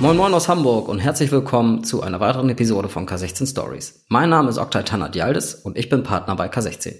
Moin Moin aus Hamburg und herzlich willkommen zu einer weiteren Episode von K16 Stories. Mein Name ist Oktay Tanat-Yildiz und ich bin Partner bei K16.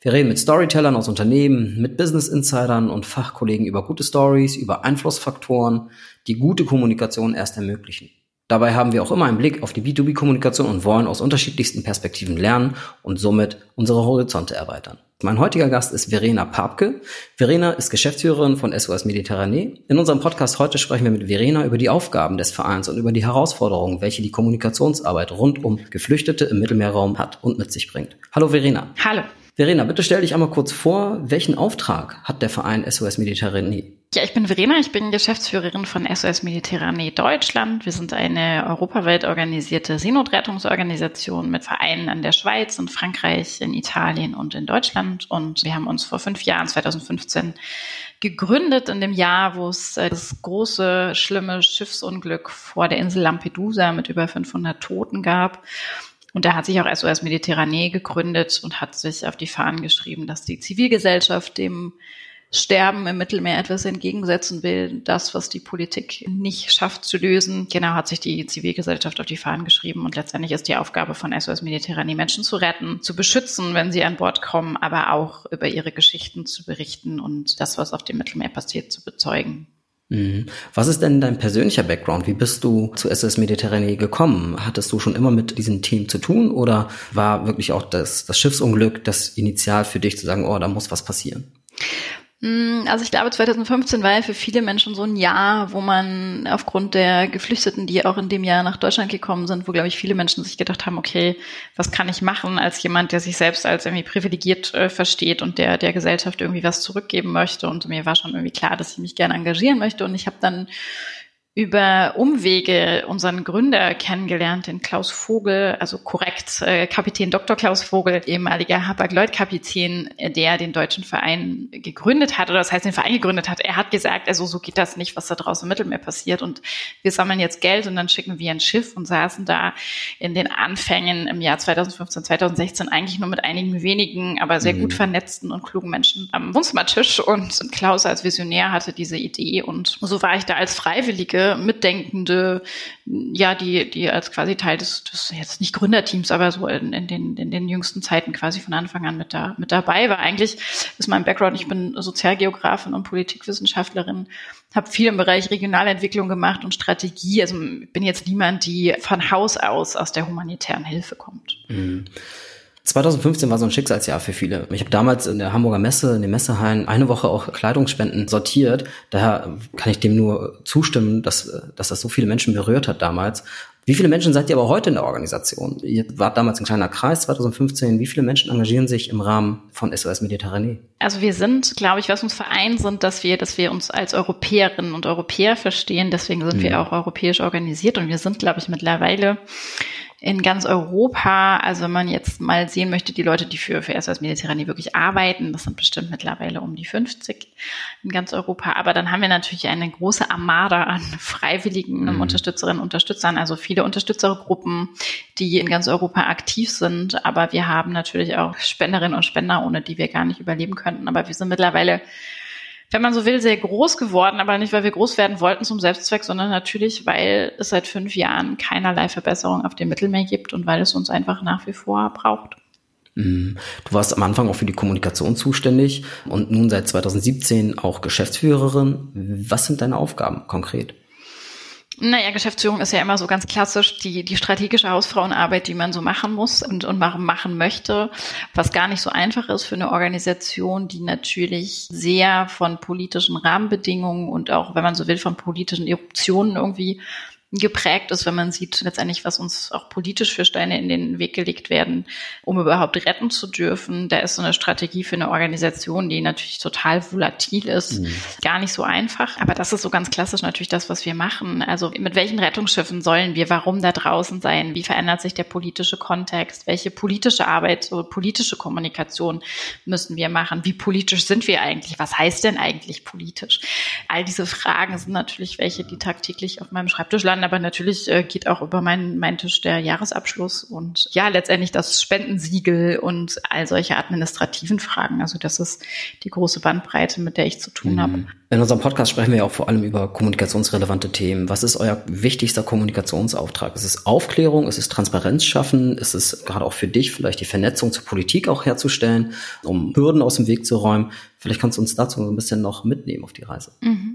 Wir reden mit Storytellern aus Unternehmen, mit Business Insidern und Fachkollegen über gute Stories, über Einflussfaktoren, die gute Kommunikation erst ermöglichen. Dabei haben wir auch immer einen Blick auf die B2B-Kommunikation und wollen aus unterschiedlichsten Perspektiven lernen und somit unsere Horizonte erweitern. Mein heutiger Gast ist Verena Papke. Verena ist Geschäftsführerin von SOS Mediterranee. In unserem Podcast heute sprechen wir mit Verena über die Aufgaben des Vereins und über die Herausforderungen, welche die Kommunikationsarbeit rund um Geflüchtete im Mittelmeerraum hat und mit sich bringt. Hallo Verena. Hallo. Verena, bitte stell dich einmal kurz vor, welchen Auftrag hat der Verein SOS Mediterranee? Ja, ich bin Verena, ich bin Geschäftsführerin von SOS Mediterranee Deutschland. Wir sind eine europaweit organisierte Seenotrettungsorganisation mit Vereinen in der Schweiz, in Frankreich, in Italien und in Deutschland. Und wir haben uns vor fünf Jahren, 2015, gegründet in dem Jahr, wo es äh, das große, schlimme Schiffsunglück vor der Insel Lampedusa mit über 500 Toten gab. Und da hat sich auch SOS Mediterranee gegründet und hat sich auf die Fahnen geschrieben, dass die Zivilgesellschaft dem Sterben im Mittelmeer etwas entgegensetzen will, das, was die Politik nicht schafft zu lösen. Genau hat sich die Zivilgesellschaft auf die Fahnen geschrieben und letztendlich ist die Aufgabe von SOS Mediterranee, Menschen zu retten, zu beschützen, wenn sie an Bord kommen, aber auch über ihre Geschichten zu berichten und das, was auf dem Mittelmeer passiert, zu bezeugen. Mhm. Was ist denn dein persönlicher Background? Wie bist du zu SS Mediterranee gekommen? Hattest du schon immer mit diesem Team zu tun oder war wirklich auch das, das Schiffsunglück das Initial für dich zu sagen, oh, da muss was passieren? Mm, also ich glaube, 2015 war ja für viele Menschen so ein Jahr, wo man aufgrund der Geflüchteten, die auch in dem Jahr nach Deutschland gekommen sind, wo, glaube ich, viele Menschen sich gedacht haben, okay, was kann ich machen als jemand, der sich selbst als irgendwie privilegiert äh, versteht und der der Gesellschaft irgendwie was zurückgeben möchte. Und mir war schon irgendwie klar, dass ich mich gerne engagieren möchte. Und ich habe dann über Umwege unseren Gründer kennengelernt, den Klaus Vogel, also korrekt, äh, Kapitän Dr. Klaus Vogel, ehemaliger Hapag-Lloyd-Kapitän, der den deutschen Verein gegründet hat, oder das heißt den Verein gegründet hat. Er hat gesagt, also so geht das nicht, was da draußen im Mittelmeer passiert und wir sammeln jetzt Geld und dann schicken wir ein Schiff und saßen da in den Anfängen im Jahr 2015, 2016 eigentlich nur mit einigen wenigen, aber sehr mhm. gut vernetzten und klugen Menschen am Wohnzimmertisch und Klaus als Visionär hatte diese Idee und so war ich da als Freiwillige Mitdenkende, ja, die, die als quasi Teil des, des jetzt nicht Gründerteams, aber so in, in, den, in den jüngsten Zeiten quasi von Anfang an mit, da, mit dabei war. Eigentlich ist mein Background, ich bin Sozialgeografin und Politikwissenschaftlerin, habe viel im Bereich Regionalentwicklung gemacht und Strategie. Also bin jetzt niemand, die von Haus aus aus der humanitären Hilfe kommt. Mhm. 2015 war so ein Schicksalsjahr für viele. Ich habe damals in der Hamburger Messe, in den Messehallen, eine Woche auch Kleidungsspenden sortiert. Daher kann ich dem nur zustimmen, dass, dass das so viele Menschen berührt hat damals. Wie viele Menschen seid ihr aber heute in der Organisation? Ihr wart damals ein kleiner Kreis 2015. Wie viele Menschen engagieren sich im Rahmen von SOS Mediterranee? Also wir sind, glaube ich, was uns vereint sind, dass wir, dass wir uns als Europäerinnen und Europäer verstehen. Deswegen sind mhm. wir auch europäisch organisiert und wir sind, glaube ich, mittlerweile in ganz Europa. Also wenn man jetzt mal sehen möchte, die Leute, die für, für SOS Mediterranee wirklich arbeiten, das sind bestimmt mittlerweile um die 50 in ganz Europa. Aber dann haben wir natürlich eine große Armada an freiwilligen mhm. Unterstützerinnen und Unterstützern, also viele Unterstützergruppen, die in ganz Europa aktiv sind. Aber wir haben natürlich auch Spenderinnen und Spender, ohne die wir gar nicht überleben könnten. Aber wir sind mittlerweile wenn man so will, sehr groß geworden, aber nicht, weil wir groß werden wollten zum Selbstzweck, sondern natürlich, weil es seit fünf Jahren keinerlei Verbesserung auf dem Mittelmeer gibt und weil es uns einfach nach wie vor braucht. Mhm. Du warst am Anfang auch für die Kommunikation zuständig und nun seit 2017 auch Geschäftsführerin. Was sind deine Aufgaben konkret? Naja, Geschäftsführung ist ja immer so ganz klassisch die, die strategische Hausfrauenarbeit, die man so machen muss und, und machen, möchte, was gar nicht so einfach ist für eine Organisation, die natürlich sehr von politischen Rahmenbedingungen und auch, wenn man so will, von politischen Eruptionen irgendwie geprägt ist, wenn man sieht letztendlich, was uns auch politisch für Steine in den Weg gelegt werden, um überhaupt retten zu dürfen. Da ist so eine Strategie für eine Organisation, die natürlich total volatil ist, mhm. gar nicht so einfach. Aber das ist so ganz klassisch natürlich das, was wir machen. Also mit welchen Rettungsschiffen sollen wir, warum da draußen sein? Wie verändert sich der politische Kontext? Welche politische Arbeit, so politische Kommunikation müssen wir machen? Wie politisch sind wir eigentlich? Was heißt denn eigentlich politisch? All diese Fragen sind natürlich welche, die tagtäglich auf meinem Schreibtisch landen aber natürlich äh, geht auch über meinen, meinen Tisch der Jahresabschluss und ja, letztendlich das Spendensiegel und all solche administrativen Fragen. Also das ist die große Bandbreite, mit der ich zu tun mhm. habe. In unserem Podcast sprechen wir ja auch vor allem über kommunikationsrelevante Themen. Was ist euer wichtigster Kommunikationsauftrag? Ist es Aufklärung? Ist es Transparenz schaffen? Ist es gerade auch für dich vielleicht die Vernetzung zur Politik auch herzustellen, um Hürden aus dem Weg zu räumen? Vielleicht kannst du uns dazu so ein bisschen noch mitnehmen auf die Reise. Mhm.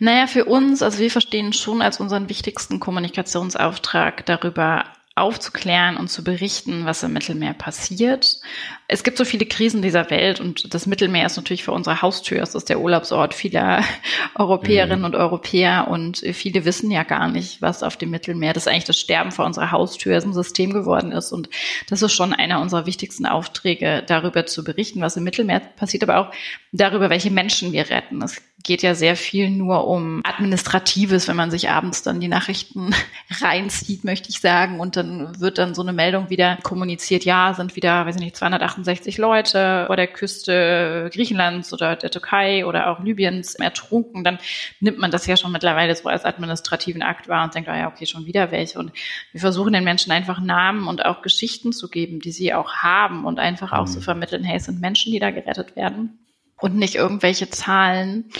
Naja, für uns, also wir verstehen schon als unseren wichtigsten Kommunikationsauftrag darüber aufzuklären und zu berichten, was im Mittelmeer passiert. Es gibt so viele Krisen dieser Welt und das Mittelmeer ist natürlich für unsere Haustür. Es ist der Urlaubsort vieler Europäerinnen mhm. und Europäer und viele wissen ja gar nicht, was auf dem Mittelmeer, das eigentlich das Sterben vor unserer Haustür ist, ein System geworden ist. Und das ist schon einer unserer wichtigsten Aufträge, darüber zu berichten, was im Mittelmeer passiert, aber auch darüber, welche Menschen wir retten. Es geht ja sehr viel nur um Administratives, wenn man sich abends dann die Nachrichten reinzieht, möchte ich sagen. Und dann wird dann so eine Meldung wieder kommuniziert, ja, sind wieder, weiß ich nicht, 268 Leute vor der Küste Griechenlands oder der Türkei oder auch Libyens ertrunken. Dann nimmt man das ja schon mittlerweile so als administrativen Akt wahr und denkt, ah ja, okay, schon wieder welche. Und wir versuchen den Menschen einfach Namen und auch Geschichten zu geben, die sie auch haben und einfach auch mhm. zu vermitteln, hey, es sind Menschen, die da gerettet werden und nicht irgendwelche Zahlen.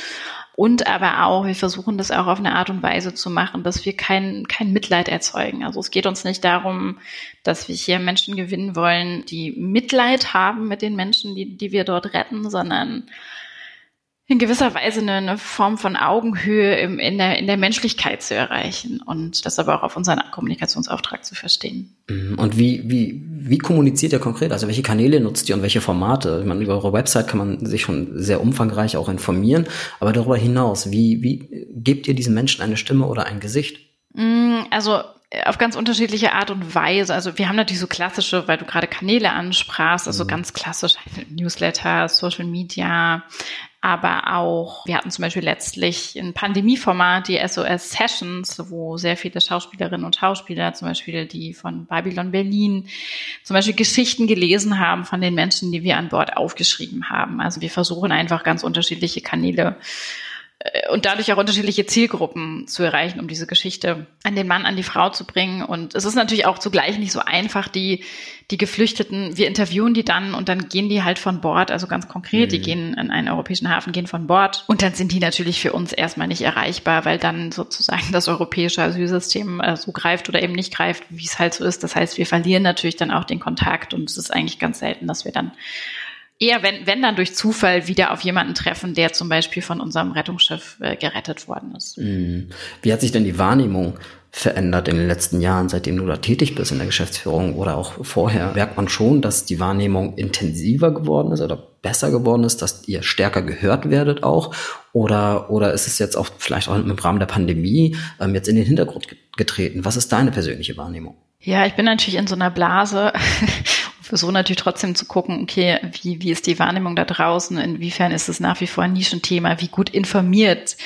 Und aber auch, wir versuchen das auch auf eine Art und Weise zu machen, dass wir kein, kein Mitleid erzeugen. Also es geht uns nicht darum, dass wir hier Menschen gewinnen wollen, die Mitleid haben mit den Menschen, die, die wir dort retten, sondern in gewisser Weise eine, eine Form von Augenhöhe im, in, der, in der Menschlichkeit zu erreichen und das aber auch auf unseren Kommunikationsauftrag zu verstehen. Mhm. Und wie, wie, wie kommuniziert ihr konkret? Also welche Kanäle nutzt ihr und welche Formate? Ich meine, über eure Website kann man sich schon sehr umfangreich auch informieren, aber darüber hinaus, wie, wie gebt ihr diesen Menschen eine Stimme oder ein Gesicht? Mm, also auf ganz unterschiedliche Art und Weise. Also wir haben natürlich so klassische, weil du gerade Kanäle ansprachst, also mhm. ganz klassisch Newsletter, Social Media, aber auch, wir hatten zum Beispiel letztlich ein Pandemieformat, die SOS Sessions, wo sehr viele Schauspielerinnen und Schauspieler, zum Beispiel die von Babylon Berlin, zum Beispiel Geschichten gelesen haben von den Menschen, die wir an Bord aufgeschrieben haben. Also wir versuchen einfach ganz unterschiedliche Kanäle und dadurch auch unterschiedliche Zielgruppen zu erreichen, um diese Geschichte an den Mann, an die Frau zu bringen. Und es ist natürlich auch zugleich nicht so einfach, die, die Geflüchteten, wir interviewen die dann und dann gehen die halt von Bord, also ganz konkret, mhm. die gehen in einen europäischen Hafen, gehen von Bord und dann sind die natürlich für uns erstmal nicht erreichbar, weil dann sozusagen das europäische Asylsystem äh, so greift oder eben nicht greift, wie es halt so ist. Das heißt, wir verlieren natürlich dann auch den Kontakt und es ist eigentlich ganz selten, dass wir dann eher, wenn, wenn dann durch Zufall wieder auf jemanden treffen, der zum Beispiel von unserem Rettungsschiff äh, gerettet worden ist. Mhm. Wie hat sich denn die Wahrnehmung verändert in den letzten Jahren, seitdem du da tätig bist in der Geschäftsführung oder auch vorher? Merkt man schon, dass die Wahrnehmung intensiver geworden ist oder besser geworden ist, dass ihr stärker gehört werdet auch? Oder, oder ist es jetzt auch vielleicht auch im Rahmen der Pandemie ähm, jetzt in den Hintergrund getreten? Was ist deine persönliche Wahrnehmung? Ja, ich bin natürlich in so einer Blase versuche natürlich trotzdem zu gucken, okay, wie, wie ist die Wahrnehmung da draußen? Inwiefern ist es nach wie vor ein Nischenthema? Wie gut informiert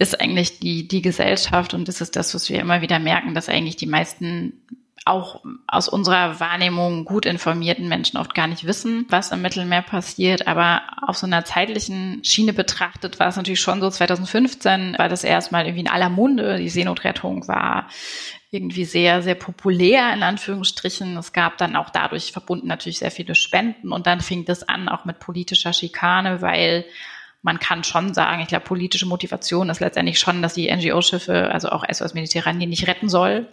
ist eigentlich die, die Gesellschaft? Und das ist das, was wir immer wieder merken, dass eigentlich die meisten auch aus unserer Wahrnehmung gut informierten Menschen oft gar nicht wissen, was im Mittelmeer passiert. Aber auf so einer zeitlichen Schiene betrachtet war es natürlich schon so, 2015 war das erstmal irgendwie in aller Munde. Die Seenotrettung war irgendwie sehr, sehr populär in Anführungsstrichen. Es gab dann auch dadurch verbunden natürlich sehr viele Spenden und dann fing das an auch mit politischer Schikane, weil man kann schon sagen, ich glaube, politische Motivation ist letztendlich schon, dass die NGO-Schiffe, also auch SOS Mediterranean, nicht retten soll.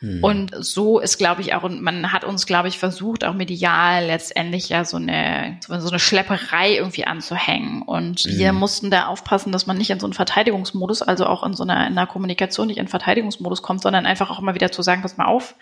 Mhm. Und so ist, glaube ich, auch, und man hat uns, glaube ich, versucht, auch medial letztendlich ja so eine, so eine Schlepperei irgendwie anzuhängen. Und mhm. wir mussten da aufpassen, dass man nicht in so einen Verteidigungsmodus, also auch in so einer, in einer Kommunikation nicht in Verteidigungsmodus kommt, sondern einfach auch immer wieder zu sagen, pass mal auf,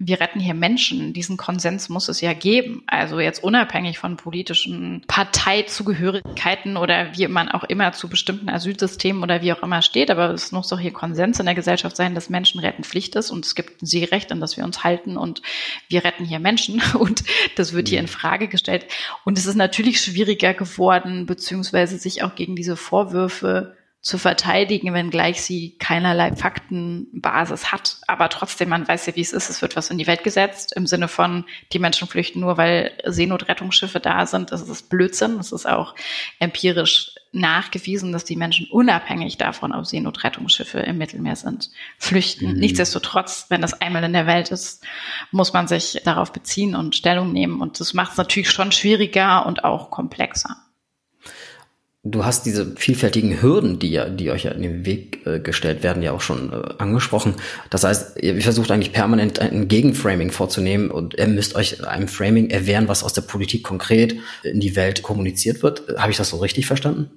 wir retten hier Menschen. Diesen Konsens muss es ja geben. Also jetzt unabhängig von politischen Parteizugehörigkeiten oder wie man auch immer zu bestimmten Asylsystemen oder wie auch immer steht. Aber es muss doch hier Konsens in der Gesellschaft sein, dass Menschen retten Pflicht ist und es gibt ein Seerecht, an das wir uns halten und wir retten hier Menschen und das wird hier in Frage gestellt. Und es ist natürlich schwieriger geworden, beziehungsweise sich auch gegen diese Vorwürfe zu verteidigen, wenngleich sie keinerlei Faktenbasis hat. Aber trotzdem, man weiß ja, wie es ist. Es wird was in die Welt gesetzt im Sinne von, die Menschen flüchten nur, weil Seenotrettungsschiffe da sind. Das ist Blödsinn. Das ist auch empirisch nachgewiesen, dass die Menschen unabhängig davon, ob Seenotrettungsschiffe im Mittelmeer sind, flüchten. Mhm. Nichtsdestotrotz, wenn das einmal in der Welt ist, muss man sich darauf beziehen und Stellung nehmen. Und das macht es natürlich schon schwieriger und auch komplexer du hast diese vielfältigen Hürden, die ja, die euch ja in den Weg äh, gestellt werden, ja auch schon äh, angesprochen. Das heißt, ihr versucht eigentlich permanent ein Gegenframing vorzunehmen und ihr müsst euch einem Framing erwehren, was aus der Politik konkret in die Welt kommuniziert wird. Habe ich das so richtig verstanden?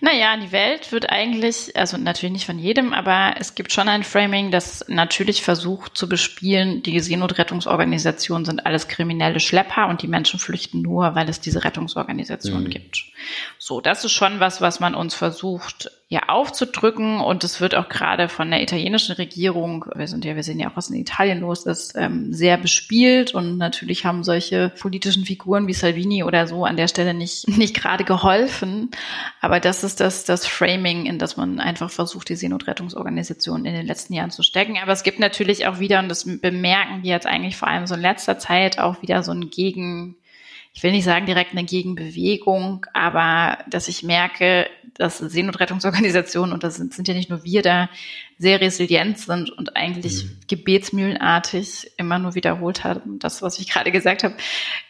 Naja, die Welt wird eigentlich, also natürlich nicht von jedem, aber es gibt schon ein Framing, das natürlich versucht zu bespielen, die Seenotrettungsorganisationen sind alles kriminelle Schlepper und die Menschen flüchten nur, weil es diese Rettungsorganisationen mhm. gibt. So, das ist schon was, was man uns versucht ja aufzudrücken und es wird auch gerade von der italienischen Regierung, wir sind ja, wir sehen ja auch, was in Italien los ist, ähm, sehr bespielt und natürlich haben solche politischen Figuren wie Salvini oder so an der Stelle nicht, nicht gerade geholfen. Aber das ist das, das Framing, in das man einfach versucht, die Seenotrettungsorganisation in den letzten Jahren zu stecken. Aber es gibt natürlich auch wieder, und das bemerken wir jetzt eigentlich vor allem so in letzter Zeit, auch wieder so ein Gegen, ich will nicht sagen direkt eine Gegenbewegung, aber dass ich merke, dass Seenotrettungsorganisationen, und das sind, sind ja nicht nur wir da, sehr resilient sind und eigentlich mhm. gebetsmühlenartig immer nur wiederholt haben, das, was ich gerade gesagt habe,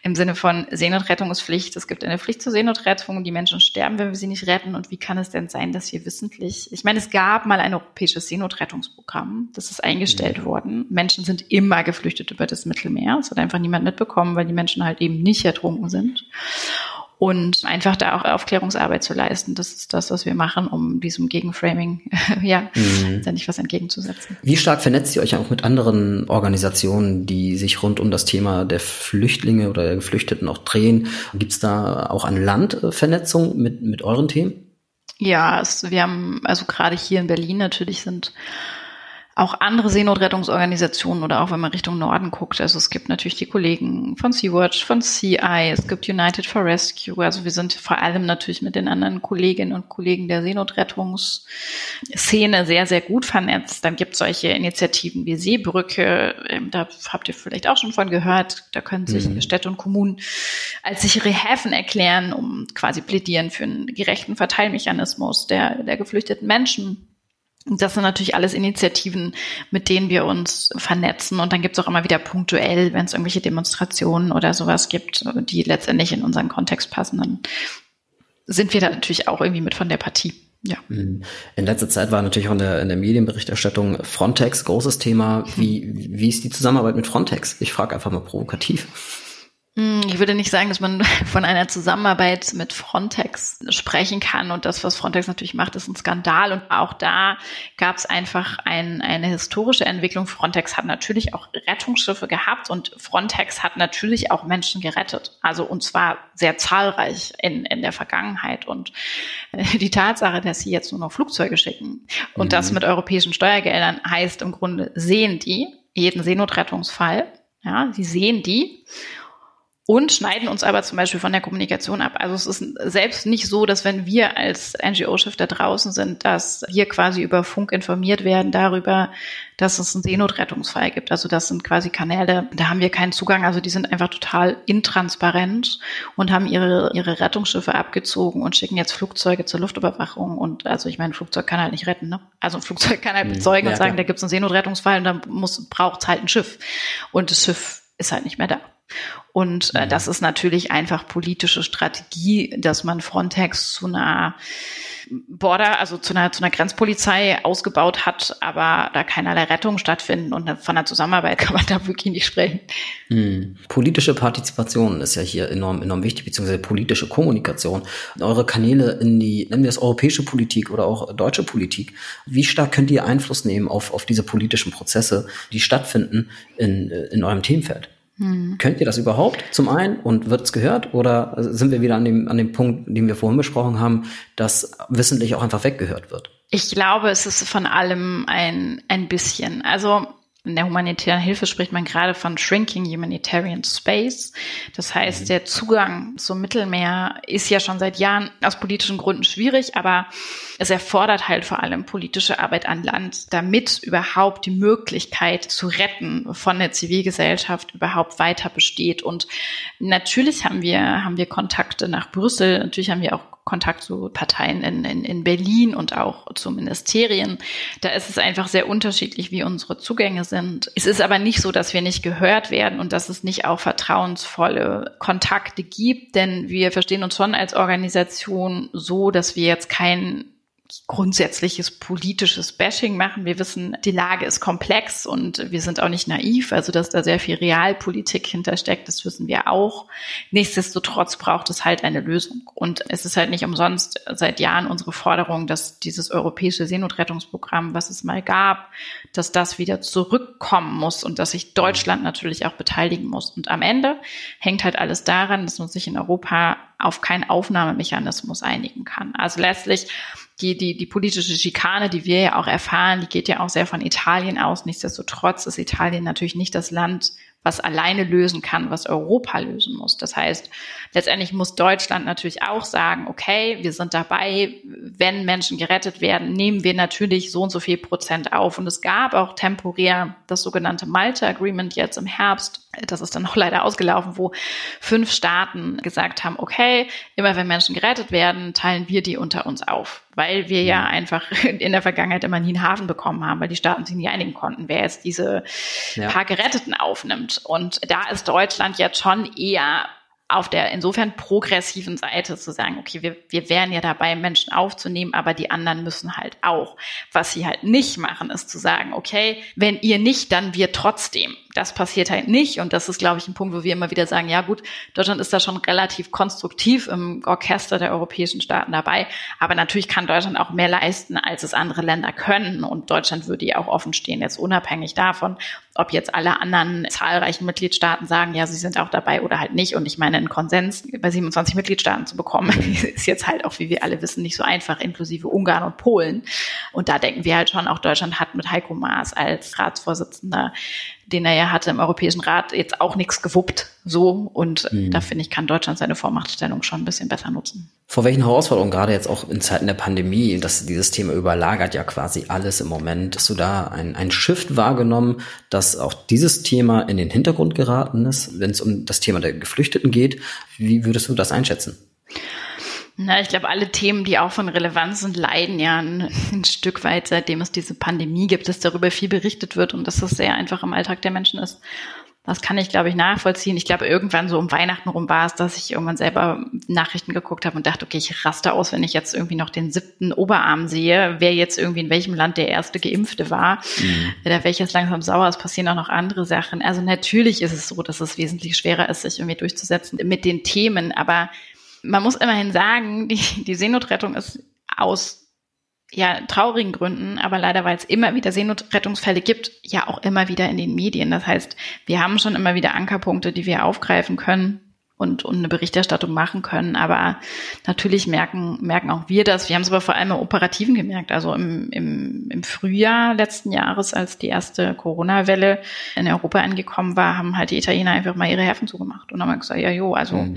im Sinne von Seenotrettung ist Pflicht. Es gibt eine Pflicht zur Seenotrettung, die Menschen sterben, wenn wir sie nicht retten. Und wie kann es denn sein, dass hier wissentlich, ich meine, es gab mal ein europäisches Seenotrettungsprogramm, das ist eingestellt mhm. worden. Menschen sind immer geflüchtet über das Mittelmeer. Es hat einfach niemand mitbekommen, weil die Menschen halt eben nicht ertrunken sind und einfach da auch Aufklärungsarbeit zu leisten. Das ist das, was wir machen, um diesem Gegenframing ja mhm. nicht was entgegenzusetzen. Wie stark vernetzt ihr euch auch mit anderen Organisationen, die sich rund um das Thema der Flüchtlinge oder der Geflüchteten auch drehen? Gibt es da auch an Land Vernetzung mit, mit euren Themen? Ja, es, wir haben, also gerade hier in Berlin natürlich sind auch andere Seenotrettungsorganisationen oder auch wenn man Richtung Norden guckt. Also es gibt natürlich die Kollegen von Sea-Watch, von CI, es gibt United for Rescue. Also wir sind vor allem natürlich mit den anderen Kolleginnen und Kollegen der Seenotrettungsszene sehr, sehr gut vernetzt. Dann gibt es solche Initiativen wie Seebrücke. Ähm, da habt ihr vielleicht auch schon von gehört. Da können sich mhm. Städte und Kommunen als sichere Häfen erklären, um quasi plädieren für einen gerechten Verteilmechanismus der, der geflüchteten Menschen. Das sind natürlich alles Initiativen, mit denen wir uns vernetzen. Und dann gibt es auch immer wieder punktuell, wenn es irgendwelche Demonstrationen oder sowas gibt, die letztendlich in unseren Kontext passen, dann sind wir da natürlich auch irgendwie mit von der Partie. Ja. Mhm. In letzter Zeit war natürlich auch in der, in der Medienberichterstattung Frontex großes Thema. Wie, wie ist die Zusammenarbeit mit Frontex? Ich frage einfach mal provokativ. Hm, ich würde nicht sagen, dass man von einer Zusammenarbeit mit Frontex sprechen kann. Und das, was Frontex natürlich macht, ist ein Skandal. Und auch da gab es einfach ein, eine historische Entwicklung. Frontex hat natürlich auch Rettungsschiffe gehabt und Frontex hat natürlich auch Menschen gerettet. Also und zwar sehr zahlreich in, in der Vergangenheit. Und die Tatsache, dass sie jetzt nur noch Flugzeuge schicken und mhm. das mit europäischen Steuergeldern heißt im Grunde, sehen die jeden Seenotrettungsfall. Ja, sie sehen die und schneiden uns aber zum Beispiel von der Kommunikation ab. Also es ist selbst nicht so, dass wenn wir als NGO-Schiff da draußen sind, dass wir quasi über Funk informiert werden darüber, dass es einen Seenotrettungsfall gibt. Also das sind quasi Kanäle, da haben wir keinen Zugang. Also die sind einfach total intransparent und haben ihre, ihre Rettungsschiffe abgezogen und schicken jetzt Flugzeuge zur Luftüberwachung. Und also ich meine, ein Flugzeug kann halt nicht retten. Ne? Also ein Flugzeug kann halt mhm. bezeugen ja, und sagen, klar. da gibt es einen Seenotrettungsfall und dann muss braucht halt ein Schiff. Und das Schiff ist halt nicht mehr da. Und äh, das ist natürlich einfach politische Strategie, dass man Frontex zu einer Border, also zu einer, zu einer Grenzpolizei ausgebaut hat, aber da keinerlei Rettung stattfinden und von der Zusammenarbeit kann man da wirklich nicht sprechen. Hm. Politische Partizipation ist ja hier enorm, enorm wichtig, beziehungsweise politische Kommunikation. Eure Kanäle in die, nennen wir es europäische Politik oder auch deutsche Politik. Wie stark könnt ihr Einfluss nehmen auf, auf diese politischen Prozesse, die stattfinden in, in eurem Themenfeld? Hm. Könnt ihr das überhaupt zum einen und wird es gehört oder sind wir wieder an dem, an dem Punkt, den wir vorhin besprochen haben, dass wissentlich auch einfach weggehört wird? Ich glaube, es ist von allem ein, ein bisschen. Also in der humanitären Hilfe spricht man gerade von Shrinking Humanitarian Space. Das heißt, mhm. der Zugang zum Mittelmeer ist ja schon seit Jahren aus politischen Gründen schwierig, aber es erfordert halt vor allem politische Arbeit an Land, damit überhaupt die Möglichkeit zu retten von der Zivilgesellschaft überhaupt weiter besteht. Und natürlich haben wir, haben wir Kontakte nach Brüssel. Natürlich haben wir auch Kontakt zu Parteien in, in, in Berlin und auch zu Ministerien. Da ist es einfach sehr unterschiedlich, wie unsere Zugänge sind. Es ist aber nicht so, dass wir nicht gehört werden und dass es nicht auch vertrauensvolle Kontakte gibt, denn wir verstehen uns schon als Organisation so, dass wir jetzt kein grundsätzliches politisches Bashing machen. Wir wissen, die Lage ist komplex und wir sind auch nicht naiv, also dass da sehr viel Realpolitik hintersteckt, das wissen wir auch. Nichtsdestotrotz braucht es halt eine Lösung. Und es ist halt nicht umsonst seit Jahren unsere Forderung, dass dieses europäische Seenotrettungsprogramm, was es mal gab, dass das wieder zurückkommen muss und dass sich Deutschland natürlich auch beteiligen muss. Und am Ende hängt halt alles daran, dass man sich in Europa auf keinen Aufnahmemechanismus einigen kann. Also letztlich die, die, die politische Schikane, die wir ja auch erfahren, die geht ja auch sehr von Italien aus. Nichtsdestotrotz ist Italien natürlich nicht das Land, was alleine lösen kann, was Europa lösen muss. Das heißt, letztendlich muss Deutschland natürlich auch sagen, okay, wir sind dabei, wenn Menschen gerettet werden, nehmen wir natürlich so und so viel Prozent auf. Und es gab auch temporär das sogenannte Malta Agreement jetzt im Herbst. Das ist dann noch leider ausgelaufen, wo fünf Staaten gesagt haben, okay, immer wenn Menschen gerettet werden, teilen wir die unter uns auf weil wir ja mhm. einfach in der Vergangenheit immer nie einen Hafen bekommen haben, weil die Staaten sich nie einigen konnten, wer jetzt diese ja. paar Geretteten aufnimmt. Und da ist Deutschland jetzt schon eher auf der insofern progressiven Seite zu sagen, okay, wir, wir wären ja dabei, Menschen aufzunehmen, aber die anderen müssen halt auch. Was sie halt nicht machen, ist zu sagen, okay, wenn ihr nicht, dann wir trotzdem das passiert halt nicht. Und das ist, glaube ich, ein Punkt, wo wir immer wieder sagen, ja gut, Deutschland ist da schon relativ konstruktiv im Orchester der europäischen Staaten dabei. Aber natürlich kann Deutschland auch mehr leisten, als es andere Länder können. Und Deutschland würde ja auch offen stehen, jetzt unabhängig davon, ob jetzt alle anderen zahlreichen Mitgliedstaaten sagen, ja, sie sind auch dabei oder halt nicht. Und ich meine, einen Konsens bei 27 Mitgliedstaaten zu bekommen, ist jetzt halt auch, wie wir alle wissen, nicht so einfach, inklusive Ungarn und Polen. Und da denken wir halt schon, auch Deutschland hat mit Heiko Maas als Ratsvorsitzender den er ja hatte im Europäischen Rat, jetzt auch nichts gewuppt. So. Und mhm. da finde ich, kann Deutschland seine Vormachtstellung schon ein bisschen besser nutzen. Vor welchen Herausforderungen, gerade jetzt auch in Zeiten der Pandemie, dass dieses Thema überlagert ja quasi alles im Moment. Hast du da ein, ein Shift wahrgenommen, dass auch dieses Thema in den Hintergrund geraten ist, wenn es um das Thema der Geflüchteten geht? Wie würdest du das einschätzen? Na, ich glaube, alle Themen, die auch von Relevanz sind, leiden ja ein, ein, Stück weit, seitdem es diese Pandemie gibt, dass darüber viel berichtet wird und dass das sehr einfach im Alltag der Menschen ist. Das kann ich, glaube ich, nachvollziehen. Ich glaube, irgendwann so um Weihnachten rum war es, dass ich irgendwann selber Nachrichten geguckt habe und dachte, okay, ich raste aus, wenn ich jetzt irgendwie noch den siebten Oberarm sehe, wer jetzt irgendwie in welchem Land der erste Geimpfte war. Mhm. Da wäre ich jetzt langsam sauer, es passieren auch noch andere Sachen. Also natürlich ist es so, dass es wesentlich schwerer ist, sich irgendwie durchzusetzen mit den Themen, aber man muss immerhin sagen, die, die Seenotrettung ist aus ja, traurigen Gründen, aber leider, weil es immer wieder Seenotrettungsfälle gibt, ja auch immer wieder in den Medien. Das heißt, wir haben schon immer wieder Ankerpunkte, die wir aufgreifen können und, und eine Berichterstattung machen können. Aber natürlich merken, merken auch wir das. Wir haben es aber vor allem im Operativen gemerkt. Also im, im, im Frühjahr letzten Jahres, als die erste Corona-Welle in Europa angekommen war, haben halt die Italiener einfach mal ihre Häfen zugemacht und haben gesagt, ja, jo, also mhm.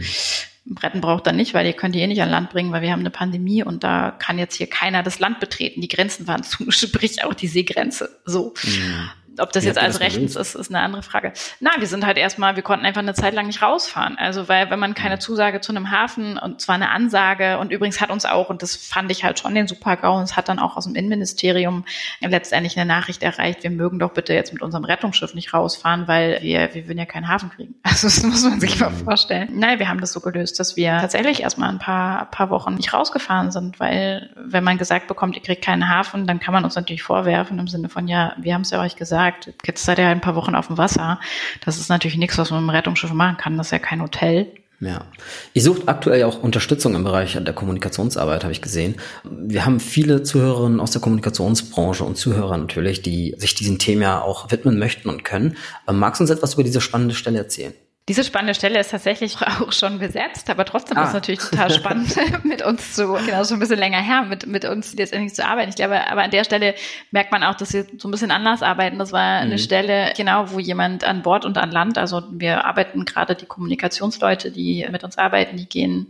Bretten braucht er nicht, weil ihr könnt ihr eh nicht an Land bringen, weil wir haben eine Pandemie und da kann jetzt hier keiner das Land betreten. Die Grenzen waren zu, sprich auch die Seegrenze. So. Mhm. Ob das Wie jetzt alles rechtens ist, ist eine andere Frage. Na, wir sind halt erstmal, wir konnten einfach eine Zeit lang nicht rausfahren. Also, weil wenn man keine Zusage zu einem Hafen und zwar eine Ansage und übrigens hat uns auch, und das fand ich halt schon den Super-GAU, und es hat dann auch aus dem Innenministerium letztendlich eine Nachricht erreicht, wir mögen doch bitte jetzt mit unserem Rettungsschiff nicht rausfahren, weil wir, wir würden ja keinen Hafen kriegen. Also, das muss man sich mal mhm. vorstellen. Nein, wir haben das so gelöst, dass wir tatsächlich erstmal ein paar, paar Wochen nicht rausgefahren sind, weil wenn man gesagt bekommt, ihr kriegt keinen Hafen, dann kann man uns natürlich vorwerfen im Sinne von, ja, wir haben es ja euch gesagt, jetzt seid ihr ein paar Wochen auf dem Wasser. Das ist natürlich nichts, was man mit dem Rettungsschiff machen kann. Das ist ja kein Hotel. Ja. Ihr sucht aktuell auch Unterstützung im Bereich der Kommunikationsarbeit, habe ich gesehen. Wir haben viele Zuhörerinnen aus der Kommunikationsbranche und Zuhörer natürlich, die sich diesem Thema auch widmen möchten und können. Magst du uns etwas über diese spannende Stelle erzählen? Diese spannende Stelle ist tatsächlich auch schon besetzt, aber trotzdem ah. ist es natürlich total spannend, mit uns zu, genau, schon ein bisschen länger her, mit, mit uns letztendlich zu arbeiten. Ich glaube, aber an der Stelle merkt man auch, dass wir so ein bisschen anders arbeiten. Das war eine mhm. Stelle, genau, wo jemand an Bord und an Land, also wir arbeiten gerade die Kommunikationsleute, die mit uns arbeiten, die gehen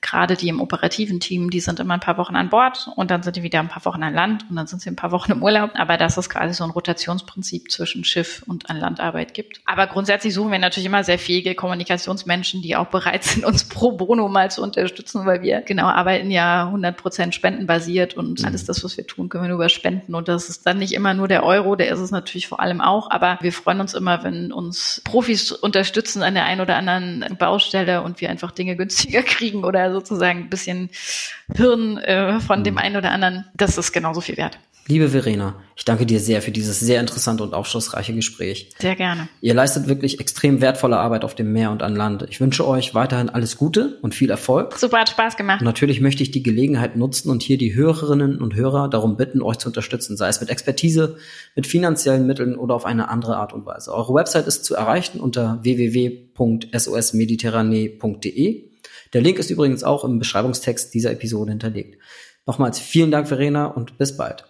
gerade die im operativen Team, die sind immer ein paar Wochen an Bord und dann sind die wieder ein paar Wochen an Land und dann sind sie ein paar Wochen im Urlaub. Aber dass es quasi so ein Rotationsprinzip zwischen Schiff und an Landarbeit gibt. Aber grundsätzlich suchen wir natürlich immer sehr fähige Kommunikationsmenschen, die auch bereit sind, uns pro bono mal zu unterstützen, weil wir genau arbeiten ja 100 Prozent spendenbasiert und mhm. alles das, was wir tun, können wir nur über Spenden. Und das ist dann nicht immer nur der Euro, der ist es natürlich vor allem auch. Aber wir freuen uns immer, wenn uns Profis unterstützen an der einen oder anderen Baustelle und wir einfach Dinge günstiger kriegen oder sozusagen ein bisschen Hirn äh, von dem mhm. einen oder anderen, das ist genauso viel wert. Liebe Verena, ich danke dir sehr für dieses sehr interessante und aufschlussreiche Gespräch. Sehr gerne. Ihr leistet wirklich extrem wertvolle Arbeit auf dem Meer und an Land. Ich wünsche euch weiterhin alles Gute und viel Erfolg. Super, hat Spaß gemacht. Und natürlich möchte ich die Gelegenheit nutzen und hier die Hörerinnen und Hörer darum bitten, euch zu unterstützen, sei es mit Expertise, mit finanziellen Mitteln oder auf eine andere Art und Weise. Eure Website ist zu erreichen unter www.sosmediterranee.de der Link ist übrigens auch im Beschreibungstext dieser Episode hinterlegt. Nochmals vielen Dank, Verena, und bis bald.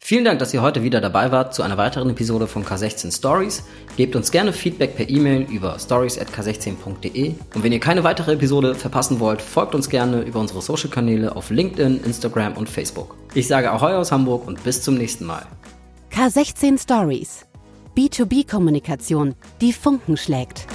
Vielen Dank, dass ihr heute wieder dabei wart zu einer weiteren Episode von K16 Stories. Gebt uns gerne Feedback per E-Mail über stories@k16.de und wenn ihr keine weitere Episode verpassen wollt, folgt uns gerne über unsere Social Kanäle auf LinkedIn, Instagram und Facebook. Ich sage Ahoi aus Hamburg und bis zum nächsten Mal. K16 Stories. B2B Kommunikation, die Funken schlägt.